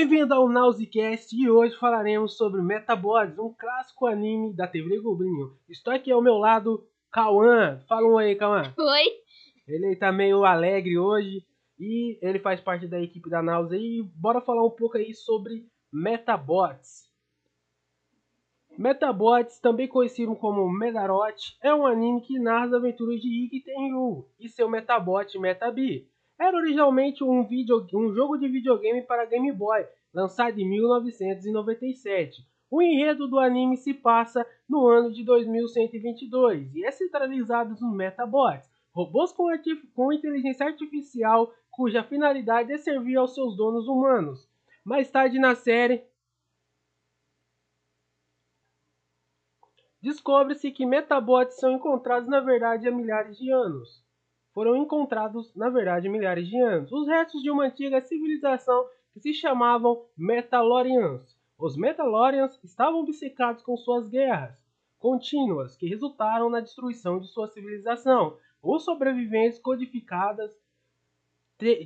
Bem-vindo ao Nausicast e hoje falaremos sobre Metabots, um clássico anime da TV Globinho. Estou aqui ao meu lado, Cauã. Fala um aí, Cauã. Oi. Ele tá meio alegre hoje e ele faz parte da equipe da Naus e bora falar um pouco aí sobre Metabots. Metabots, também conhecido como Medarot, é um anime que narra as aventuras de Ikki Tenryu e seu Metabot Metabi era originalmente um, video, um jogo de videogame para Game Boy, lançado em 1997. O enredo do anime se passa no ano de 2122 e é centralizado nos Metabots, robôs com, com inteligência artificial cuja finalidade é servir aos seus donos humanos. Mais tarde na série, descobre-se que Metabots são encontrados na verdade há milhares de anos foram encontrados, na verdade, milhares de anos, os restos de uma antiga civilização que se chamavam Metalorians. Os Metalorians estavam obcecados com suas guerras contínuas que resultaram na destruição de sua civilização. Os sobreviventes codificadas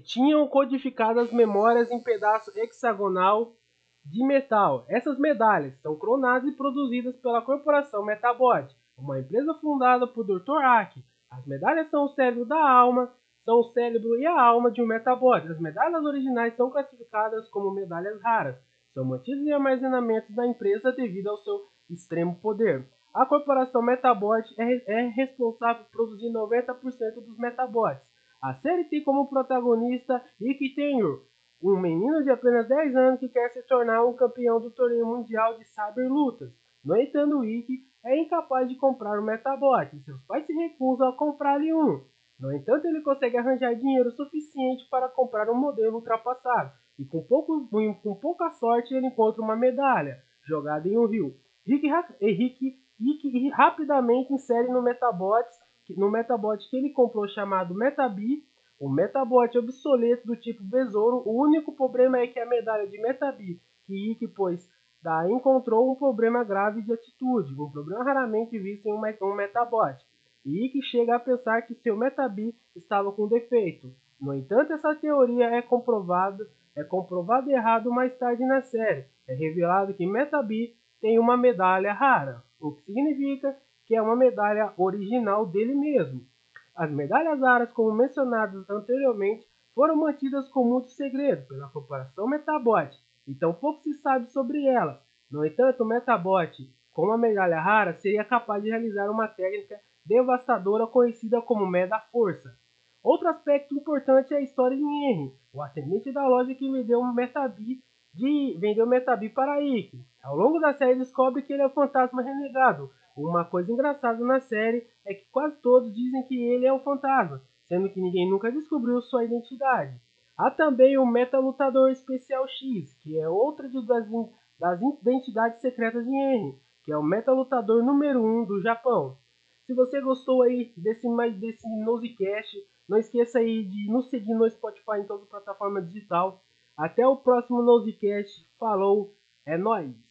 tinham codificadas memórias em pedaço hexagonal de metal. Essas medalhas são clonadas e produzidas pela corporação Metabot, uma empresa fundada por Dr. Aki, as medalhas são o cérebro da alma, são o cérebro e a alma de um Metabot. As medalhas originais são classificadas como medalhas raras. São mantidas em armazenamento da empresa devido ao seu extremo poder. A corporação Metabot é, é responsável por produzir 90% dos Metabots. A série tem como protagonista Ikki Tenryu, um menino de apenas 10 anos que quer se tornar um campeão do torneio mundial de Saber Lutas. No entanto, Ikki é incapaz de comprar um Metabot e seus pais se recusam a comprar-lhe um. No entanto, ele consegue arranjar dinheiro suficiente para comprar um modelo ultrapassado e com, pouco, com pouca sorte ele encontra uma medalha jogada em um rio. Rick, Rick, Rick rapidamente insere no Metabot, no Metabot que ele comprou chamado Metabi, o Metabot obsoleto do tipo Besouro. O único problema é que a medalha de Metabi que Rick pôs Daí encontrou um problema grave de atitude, um problema raramente visto em um, Metabot, e que chega a pensar que seu Metabi estava com defeito. No entanto, essa teoria é comprovada é comprovado errado mais tarde na série. É revelado que Metabi tem uma medalha rara, o que significa que é uma medalha original dele mesmo. As medalhas raras, como mencionadas anteriormente, foram mantidas com muito segredo pela corporação Metabot, então pouco se sabe sobre ela. No entanto, o Metabot, com uma medalha rara, seria capaz de realizar uma técnica devastadora conhecida como Meda Força. Outro aspecto importante é a história de Henry, o atendente da loja que vendeu um Metabi de vendeu Metabi para Ikki. Ao longo da série descobre que ele é o fantasma renegado. Uma coisa engraçada na série é que quase todos dizem que ele é o fantasma, sendo que ninguém nunca descobriu sua identidade. Há também o Metalutador Especial X, que é outra das, das identidades secretas de Henry, que é o Metalutador número 1 um do Japão. Se você gostou aí desse mais desse Nosecast, não esqueça aí de nos seguir no Spotify em toda plataforma digital. Até o próximo Nosecast. Falou, é nóis!